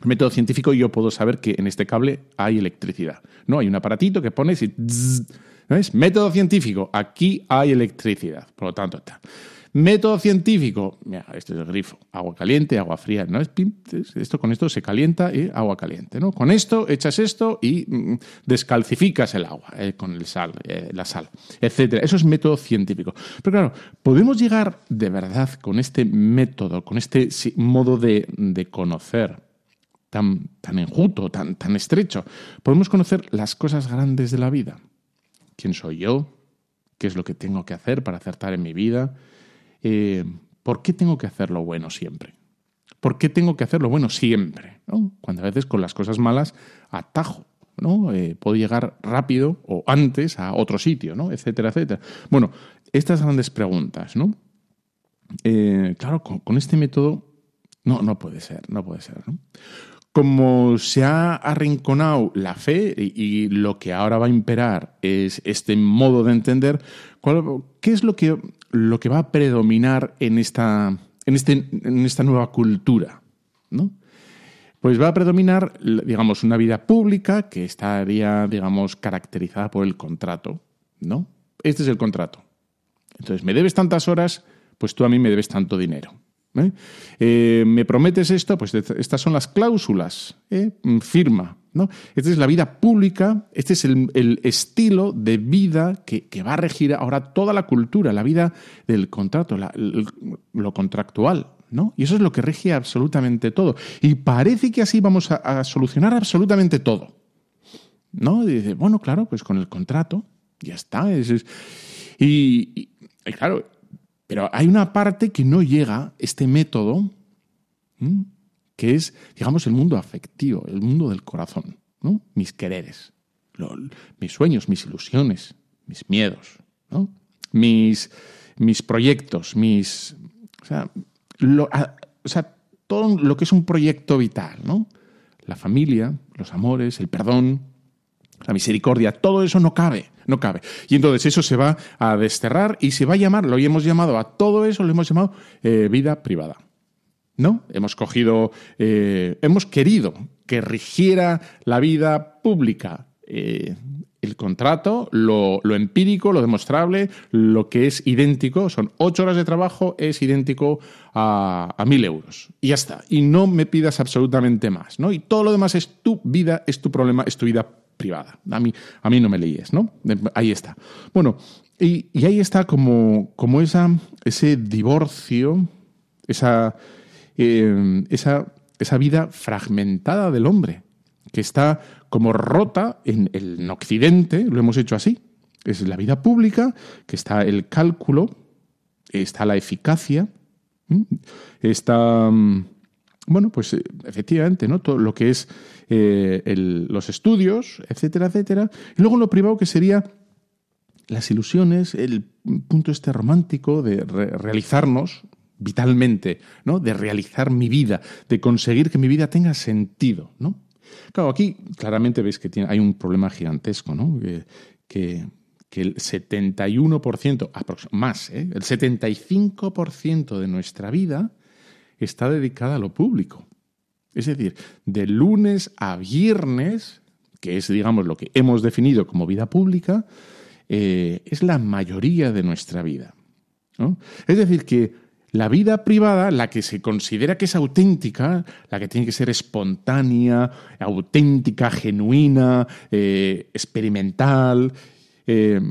Método científico yo puedo saber que en este cable hay electricidad. No, hay un aparatito que pones y... ¿no es? Método científico, aquí hay electricidad. Por lo tanto, está. Método científico, mira, este es el grifo, agua caliente, agua fría, ¿no? Esto con esto se calienta y agua caliente, ¿no? Con esto echas esto y mm, descalcificas el agua eh, con el sal, eh, la sal, etcétera. Eso es método científico. Pero claro, podemos llegar de verdad con este método, con este modo de, conocer tan, tan enjuto, tan, tan estrecho, podemos conocer las cosas grandes de la vida. ¿Quién soy yo? ¿Qué es lo que tengo que hacer para acertar en mi vida? Eh, ¿por qué tengo que hacer lo bueno siempre? ¿Por qué tengo que hacer lo bueno siempre? Cuando a veces con las cosas malas atajo. ¿no? Eh, puedo llegar rápido o antes a otro sitio, ¿no? etcétera, etcétera. Bueno, estas grandes preguntas, ¿no? Eh, claro, con, este método no, no puede ser, no puede ser. Como se ha arrinconado la fe y, lo que ahora va a imperar es este modo de entender, ¿qué es lo que lo que va a predominar en esta, en este, en esta nueva cultura, ¿no? Pues va a predominar, digamos, una vida pública que estaría, digamos, caracterizada por el contrato, ¿no? Este es el contrato. Entonces, me debes tantas horas, pues tú a mí me debes tanto dinero. ¿Eh? ¿Me prometes esto? Pues estas son las cláusulas. ¿eh? Firma. ¿no? Esta es la vida pública, este es el, estilo de vida que, va a regir ahora toda la cultura, la vida del contrato, lo contractual. ¿no? Y eso es lo que rige absolutamente todo. Y parece que así vamos a, solucionar absolutamente todo. ¿No? Dice, bueno, claro, pues con el contrato, ya está. y claro, pero hay una parte que no llega, este método, que es, digamos, el mundo afectivo, el mundo del corazón, ¿no? mis quereres, mis sueños, mis ilusiones, mis miedos, mis, mis proyectos, mis... O sea, todo lo que es un proyecto vital, ¿no? La familia, los amores, el perdón, la misericordia, todo eso no cabe, no cabe. Y entonces eso se va a desterrar y se va a llamar, lo hemos llamado a todo eso, lo hemos llamado eh, vida privada. ¿No? Hemos cogido, eh, hemos querido que rigiera la vida pública. Eh, el contrato, lo, empírico, lo demostrable, lo que es idéntico, son ocho horas de trabajo, es idéntico a, a mil euros. Y ya está. Y no me pidas absolutamente más, ¿no? Y todo lo demás es tu vida, es tu problema, es tu vida privada. A mí, a mí no me leíes, ¿no? Ahí está. Bueno, y, ahí está como, como esa, ese divorcio, esa, eh, esa, esa vida fragmentada del hombre, que está como rota en el Occidente, lo hemos hecho así. Es la vida pública, que está el cálculo, está la eficacia, está mm, bueno, pues eh, efectivamente, ¿no? Todo lo que es eh, los estudios, etcétera, etcétera. Y luego lo privado que sería las ilusiones, el punto este romántico de realizarnos vitalmente, ¿no? De realizar mi vida, de conseguir que mi vida tenga sentido, ¿no? Claro, aquí claramente veis que hay un problema gigantesco, ¿no? Que, que, el 71%, más, ¿eh? el 75% de nuestra vida está dedicada a lo público. Es decir, de lunes a viernes, que es, digamos, lo que hemos definido como vida pública, eh, es la mayoría de nuestra vida. Es decir, que la vida privada, la que se considera que es auténtica, la que tiene que ser espontánea, auténtica, genuina, eh, experimental, eh,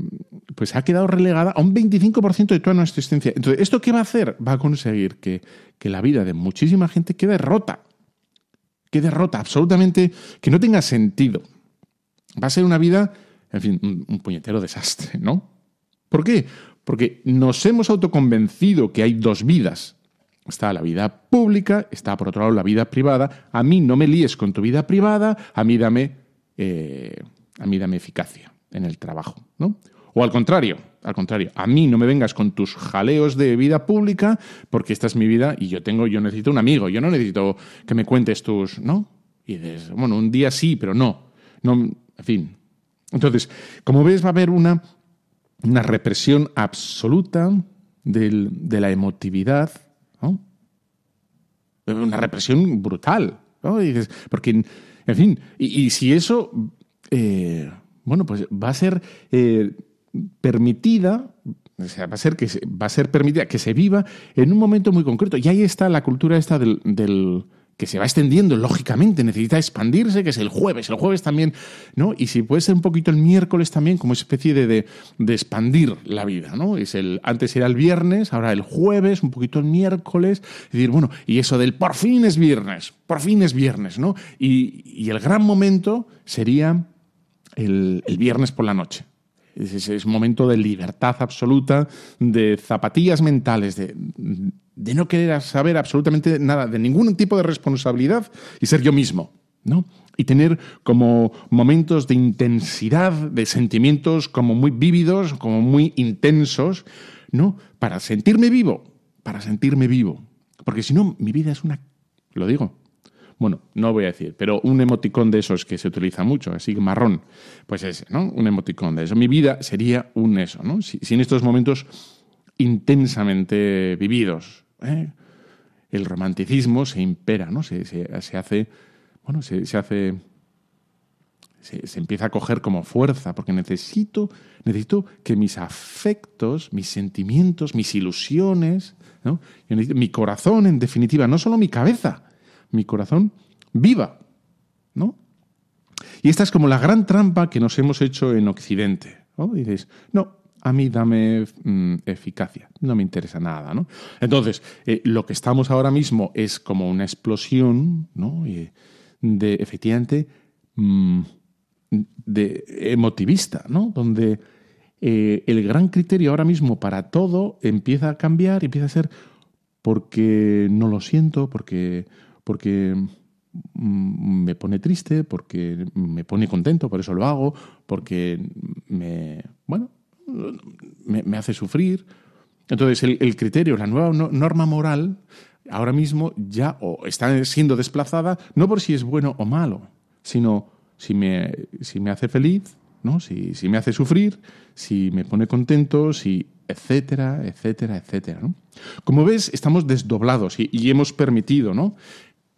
pues ha quedado relegada a un 25% de toda nuestra existencia. Entonces, ¿esto qué va a hacer? Va a conseguir que, que la vida de muchísima gente quede rota. Quede rota, absolutamente, que no tenga sentido. Va a ser una vida, en fin, un, un puñetero desastre, ¿no? ¿Por qué? Porque nos hemos autoconvencido que hay dos vidas. Está la vida pública, está por otro lado la vida privada. A mí no me líes con tu vida privada, a mí dame, eh, a mí dame eficacia en el trabajo, ¿no? O al contrario, al contrario, a mí no me vengas con tus jaleos de vida pública porque esta es mi vida y yo tengo, yo necesito un amigo, yo no necesito que me cuentes tus, ¿no? Y dices, bueno, un día sí, pero no, no, en fin. Entonces, como ves, va a haber una una represión absoluta del, de la emotividad, una represión brutal. Y dices, porque, en fin, y, y si eso, eh, bueno, pues va a ser eh, permitida, va a ser que va a ser permitida que se viva en un momento muy concreto. Y ahí está la cultura esta del, que se va extendiendo, lógicamente, necesita expandirse, que es el jueves, el jueves también, ¿no? Y si puede ser un poquito el miércoles también, como especie de, de, de, expandir la vida, ¿no? Es el, antes era el viernes, ahora el jueves, un poquito el miércoles, y decir, bueno, y eso del por fin es viernes, por fin es viernes, ¿no? Y, y el gran momento sería el, el viernes por la noche. Es, es, momento de libertad absoluta, de zapatillas mentales, de, de no querer saber absolutamente nada, de ningún tipo de responsabilidad y ser yo mismo, ¿no? Y tener como momentos de intensidad, de sentimientos como muy vívidos, como muy intensos, ¿no? Para sentirme vivo, para sentirme vivo. Porque si no, mi vida es una... Lo digo, bueno, no voy a decir, pero un emoticón de esos que se utiliza mucho, así marrón, pues ese, ¿no? Un emoticón de eso. Mi vida sería un eso, ¿no? Si, si en estos momentos intensamente vividos, ¿eh? el romanticismo se impera, ¿no? Se, se, se hace, bueno, se, se hace, se, se, empieza a coger como fuerza, porque necesito, necesito que mis afectos, mis sentimientos, mis ilusiones, ¿no? mi corazón, en definitiva, no solo mi cabeza, mi corazón viva, ¿no? Y esta es como la gran trampa que nos hemos hecho en Occidente. ¿no? Y dices, no, a mí dame mm, eficacia, no me interesa nada, ¿no? Entonces, eh, lo que estamos ahora mismo es como una explosión, ¿no? De, efectivamente, mm, de emotivista, ¿no? Donde eh, el gran criterio ahora mismo para todo empieza a cambiar, empieza a ser porque no lo siento, porque porque mm, me pone triste, porque me pone contento, por eso lo hago, porque me, bueno, me, me hace sufrir. Entonces, el, el, criterio, la nueva norma moral, ahora mismo ya o está siendo desplazada no por si es bueno o malo, sino si me, si me hace feliz, ¿no? si, si me hace sufrir, si me pone contento, si etcétera, etcétera, etcétera. ¿no? Como ves, estamos desdoblados y, y hemos permitido ¿no?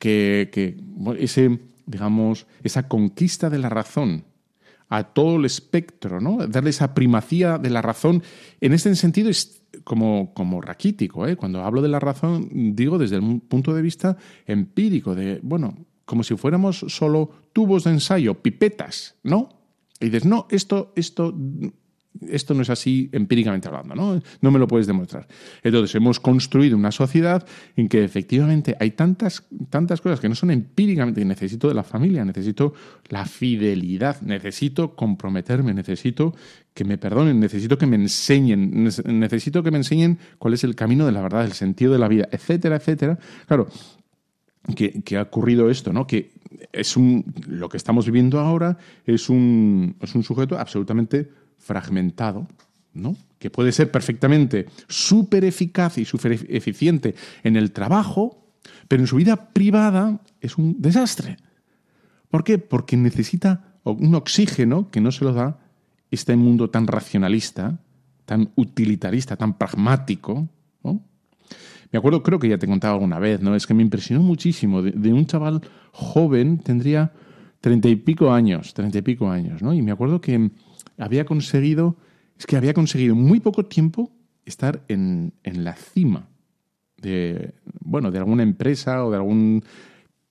Que, ese, digamos, esa conquista de la razón a todo el espectro, ¿no? Darle esa primacía de la razón. En este sentido es como, como raquítico, ¿eh? Cuando hablo de la razón, digo desde el punto de vista empírico, de, bueno, como si fuéramos solo tubos de ensayo, pipetas, ¿no? Y dices, no, esto, esto esto no es así empíricamente hablando, ¿no? No me lo puedes demostrar. Entonces, hemos construido una sociedad en que efectivamente hay tantas, tantas cosas que no son empíricamente. Necesito de la familia, necesito la fidelidad, necesito comprometerme, necesito que me perdonen, necesito que me enseñen, necesito que me enseñen cuál es el camino de la verdad, el sentido de la vida, etcétera, etcétera. Claro, que, ha ocurrido esto, ¿no? Que es un, lo que estamos viviendo ahora es un, es un sujeto absolutamente fragmentado, ¿no? que puede ser perfectamente súper eficaz y súper eficiente en el trabajo, pero en su vida privada es un desastre. ¿Por qué? Porque necesita un oxígeno que no se lo da este mundo tan racionalista, tan utilitarista, tan pragmático. Me acuerdo, creo que ya te he contado alguna vez, ¿no? Es que me impresionó muchísimo de, de un chaval joven, tendría treinta y pico años, treinta y pico años, ¿no? Y me acuerdo que había conseguido, es que había conseguido en muy poco tiempo estar en, en la cima de, bueno, de alguna empresa o de algún,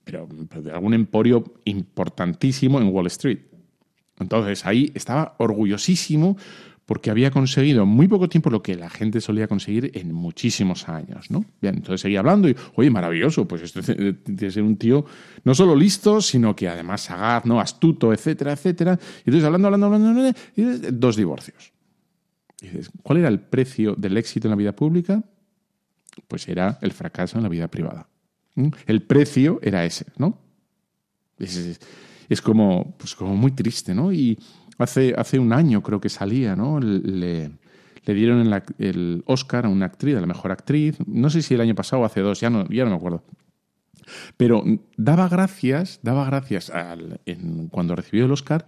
pero, de algún emporio importantísimo en Wall Street. Entonces ahí estaba orgullosísimo porque había conseguido muy poco tiempo lo que la gente solía conseguir en muchísimos años, ¿no? Bien, entonces seguía hablando y, oye, maravilloso, pues esto tiene que ser un tío no solo listo, sino que además sagaz, ¿no? Astuto, etcétera, etcétera. Y entonces hablando, hablando, hablando, y dos divorcios. ¿cuál era el precio del éxito en la vida pública? Pues era el fracaso en la vida privada. El precio era ese, ¿no? Es, es como, pues como muy triste, ¿no? Y Hace, hace un año creo que salía, ¿no? Le, dieron el, Oscar a una actriz, a la mejor actriz. No sé si el año pasado o hace dos, ya no, ya no me acuerdo. Pero daba gracias, daba gracias cuando recibió el Oscar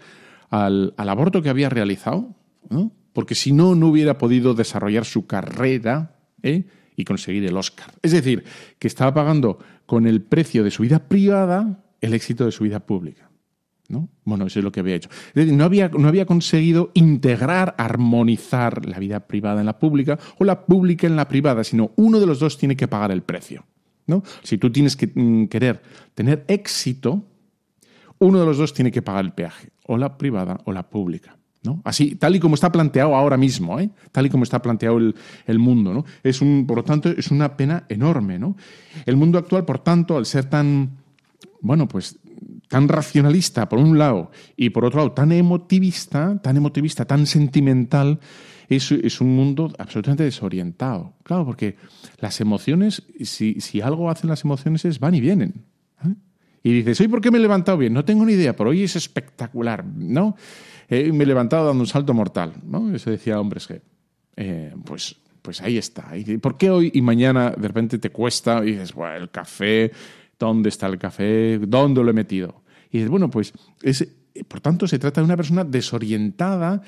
al, aborto que había realizado, ¿no? porque si no, no hubiera podido desarrollar su carrera ¿eh? y conseguir el Oscar. Es decir, que estaba pagando con el precio de su vida privada el éxito de su vida pública. Bueno, eso es lo que había hecho. no había, no había conseguido integrar, armonizar la vida privada en la pública o la pública en la privada, sino uno de los dos tiene que pagar el precio. ¿no? Si tú tienes que mm, querer tener éxito, uno de los dos tiene que pagar el peaje, o la privada o la pública. ¿no? Así, tal y como está planteado ahora mismo, ¿eh? tal y como está planteado el, el, mundo. ¿no? Es un, por lo tanto, es una pena enorme. ¿no? El mundo actual, por tanto, al ser tan, bueno, pues tan racionalista por un lado y por otro lado tan emotivista, tan emotivista, tan sentimental, es, es un mundo absolutamente desorientado. Claro, porque las emociones, si, si algo hacen las emociones es van y vienen. ¿eh? Y dices, ¿hoy por qué me he levantado bien? No tengo ni idea, pero hoy es espectacular, ¿no? Eh, me he levantado dando un salto mortal, ¿no? Eso decía Hombres G. Eh, pues, pues ahí está. ¿Y ¿Por qué hoy y mañana de repente te cuesta y dices, el café, ¿dónde está el café? ¿Dónde lo he metido? Y dices, bueno, pues es, por tanto se trata de una persona desorientada,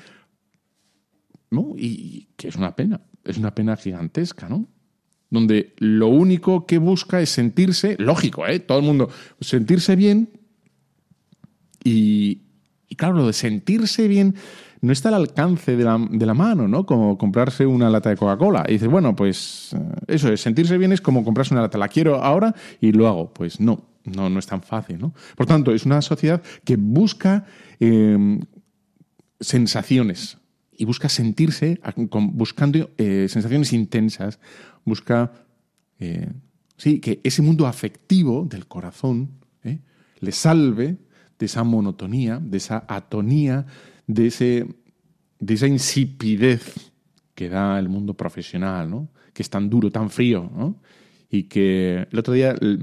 ¿no? Y, que es una pena, es una pena gigantesca, ¿no? Donde lo único que busca es sentirse, lógico, ¿eh? Todo el mundo, sentirse bien y, claro, lo de sentirse bien no está al alcance de la, de la, mano, ¿no? Como comprarse una lata de Coca-Cola. Y dices, bueno, pues eh, eso es, sentirse bien es como comprarse una lata, la quiero ahora y lo hago. Pues no, no, no es tan fácil, ¿no? Por tanto, es una sociedad que busca em, sensaciones y busca sentirse buscando eh, sensaciones intensas, busca eh, sí, que ese mundo afectivo del corazón le salve de esa monotonía, de esa atonía, de, ese, de esa insipidez que da el mundo profesional, ¿no? que es tan duro, tan frío, ¿no? y que el otro día eh,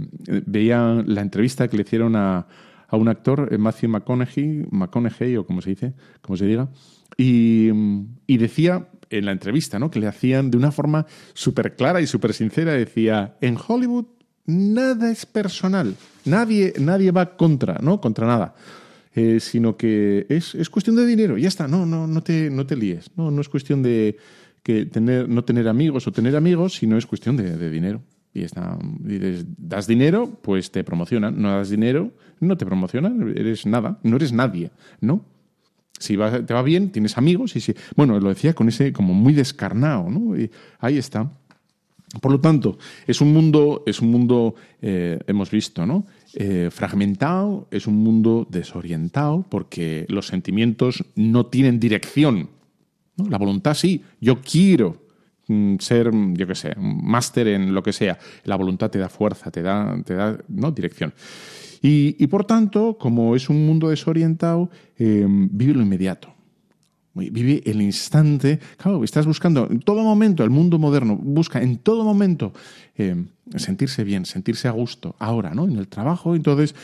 veía la entrevista que le hicieron a, a un actor, eh, Matthew McConaughey, McConaughey o como se dice, como se diga, y, y decía en la entrevista, ¿no? Que le hacían de una forma súper clara y súper sincera, decía, en Hollywood nada es personal, nadie, nadie va contra, ¿no? Contra nada. Eh, sino que es, es, cuestión de dinero, ya está, no, no, no te, no te líes, no, no es cuestión de que tener, no tener amigos o tener amigos, sino es cuestión de, de dinero. Y está, dices, das dinero, pues te promocionan. No das dinero, no te promocionan. Eres nada, no eres nadie, ¿no? Si te va bien, tienes amigos y si... Bueno, lo decía con ese como muy descarnado, ¿no? Y ahí está. Por lo tanto, es un mundo, es un mundo eh, hemos visto, ¿no? Eh, fragmentado, es un mundo desorientado porque los sentimientos no tienen dirección. La voluntad sí, yo quiero, Mm, ser, yo qué sé, máster en lo que sea. La voluntad te da fuerza, te da, te da ¿no? dirección. Y, por tanto, como es un mundo desorientado, em, vive lo inmediato. Vive el instante. Claro, estás buscando en todo momento, el mundo moderno busca en todo momento em, sentirse bien, sentirse a gusto. Ahora, ¿no? En el trabajo, entonces,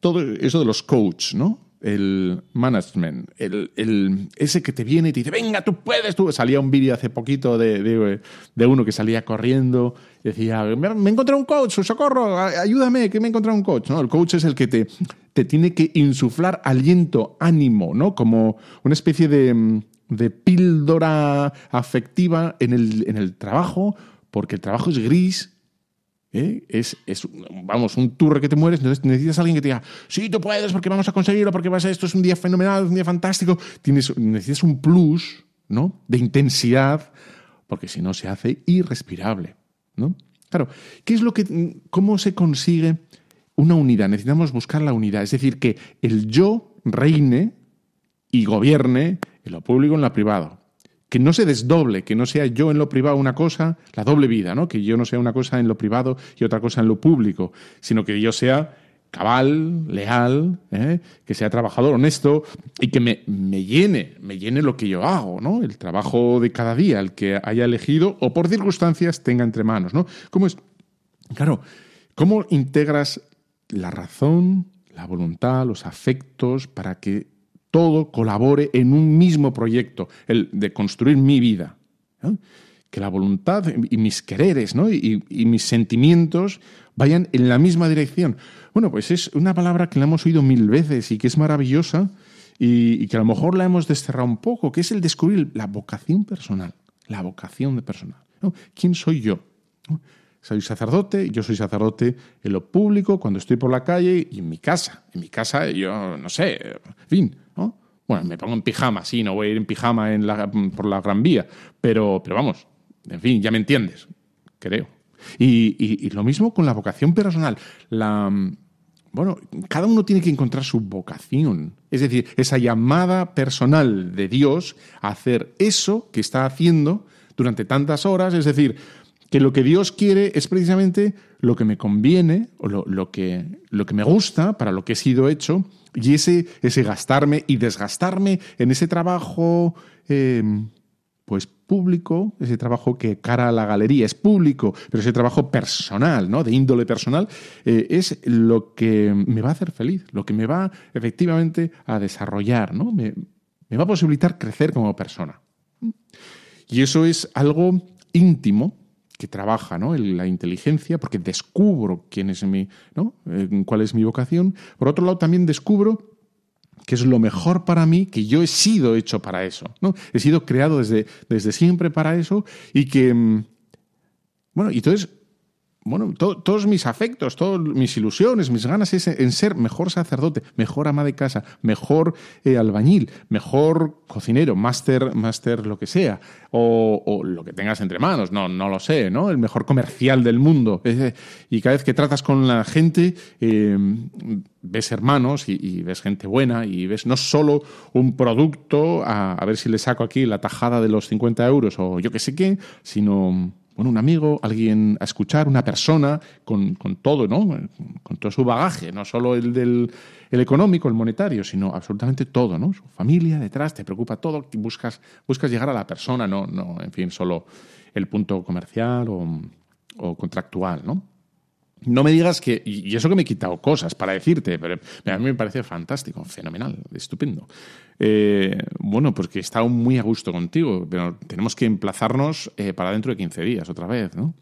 todo eso de los coaches, ¿no? el management, el, el, ese que te viene y te dice, venga, tú puedes, tú. Salía un vídeo hace poquito de, de, uno que salía corriendo y decía, me, he encontrado un coach, socorro, ayúdame, que me he encontrado un coach. ¿no? El coach es el que te, te tiene que insuflar aliento, ánimo, ¿no? Como una especie de, de píldora afectiva en el, en el trabajo, porque el trabajo es gris, ¿Eh? Es, es, vamos, un tour que te mueres, necesitas a alguien que te diga, sí, tú puedes, porque vamos a conseguirlo, porque vas a esto, es un día fenomenal, es un día fantástico. Tienes, necesitas un plus, ¿no? De intensidad, porque si no se hace irrespirable, ¿no? Claro, ¿qué es lo que, cómo se consigue una unidad? Necesitamos buscar la unidad, es decir, que el yo reine y gobierne en lo público y en lo privado. Que no se desdoble, que no sea yo en lo privado una cosa, la doble vida, ¿no? Que yo no sea una cosa en lo privado y otra cosa en lo público, sino que yo sea cabal, leal, ¿eh? que sea trabajador, honesto y que me, me, llene, me llene lo que yo hago, ¿no? El trabajo de cada día, el que haya elegido o por circunstancias tenga entre manos, ¿no? ¿Cómo es? Claro, ¿cómo integras la razón, la voluntad, los afectos para que todo colabore en un mismo proyecto, el de construir mi vida? Que la voluntad y mis quereres ¿no? y, mis sentimientos vayan en la misma dirección. Bueno, pues es una palabra que la hemos oído mil veces y que es maravillosa y, que a lo mejor la hemos desterrado un poco, que es el descubrir la vocación personal, la vocación de personal. ¿Quién soy yo? Soy sacerdote, yo soy sacerdote en lo público, cuando estoy por la calle y en mi casa. En mi casa, yo no sé, en fin, ¿no? Bueno, me pongo en pijama, sí, no voy a ir en pijama en la, por la Gran Vía, pero, pero vamos, en fin, ya me entiendes, creo. Y, lo mismo con la vocación personal. La, bueno, cada uno tiene que encontrar su vocación. Es decir, esa llamada personal de Dios a hacer eso que está haciendo durante tantas horas. Es decir, que lo que Dios quiere es precisamente lo que me conviene o lo, que, lo que me gusta para lo que he sido hecho. Y ese, ese gastarme y desgastarme en ese trabajo eh, pues público, ese trabajo que cara a la galería es público, pero ese trabajo personal, ¿no? de índole personal, eh, es lo que me va a hacer feliz, lo que me va efectivamente a desarrollar, ¿no? me, va a posibilitar crecer como persona. Y eso es algo íntimo que trabaja ¿no? la inteligencia, porque descubro quién es mi, ¿no? Eh, cuál es mi vocación. Por otro lado, también descubro que es lo mejor para mí, que yo he sido hecho para eso, ¿no? He sido creado desde, desde siempre para eso y que, mm, bueno, y entonces bueno, todos mis afectos, todas mis ilusiones, mis ganas es en ser mejor sacerdote, mejor ama de casa, mejor eh, albañil, mejor cocinero, máster, máster lo que sea, o, lo que tengas entre manos, no, no lo sé, ¿no? El mejor comercial del mundo. Y cada vez que tratas con la gente, em, ves hermanos y, ves gente buena y ves no solo un producto, a, a ver si le saco aquí la tajada de los 50 euros o yo qué sé qué, sino un amigo, alguien a escuchar, una persona con, todo, ¿no? Con todo su bagaje, no solo el del el económico, el monetario, sino absolutamente todo, ¿no? Su familia detrás, te preocupa todo, buscas, buscas llegar a la persona, no, no, en fin, solo el punto comercial o, o contractual, ¿no? No me digas que, y eso que me he quitado cosas para decirte, pero a mí me parece fantástico, fenomenal, estupendo. Eh, bueno, pues que he estado muy a gusto contigo, pero tenemos que emplazarnos eh, para dentro de 15 días otra vez, ¿no?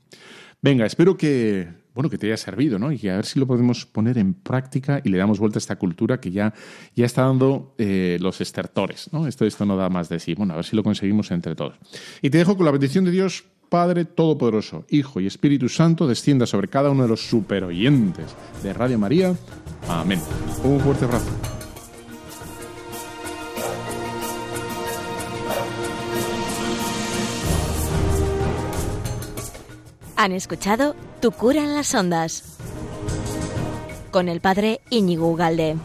Venga, espero que, bueno, que te haya servido, ¿no? Y a ver si lo podemos poner en práctica y le damos vuelta a esta cultura que ya, ya está dando eh, los estertores, ¿no? Esto, esto no da más de sí. Bueno, a ver si lo conseguimos entre todos. Y te dejo con la bendición de Dios Padre Todopoderoso, Hijo y Espíritu Santo, descienda sobre cada uno de los superoyentes de Radio María. Amén. Un fuerte abrazo. Han escuchado Tu cura en las ondas con el padre Íñigo Ugalde.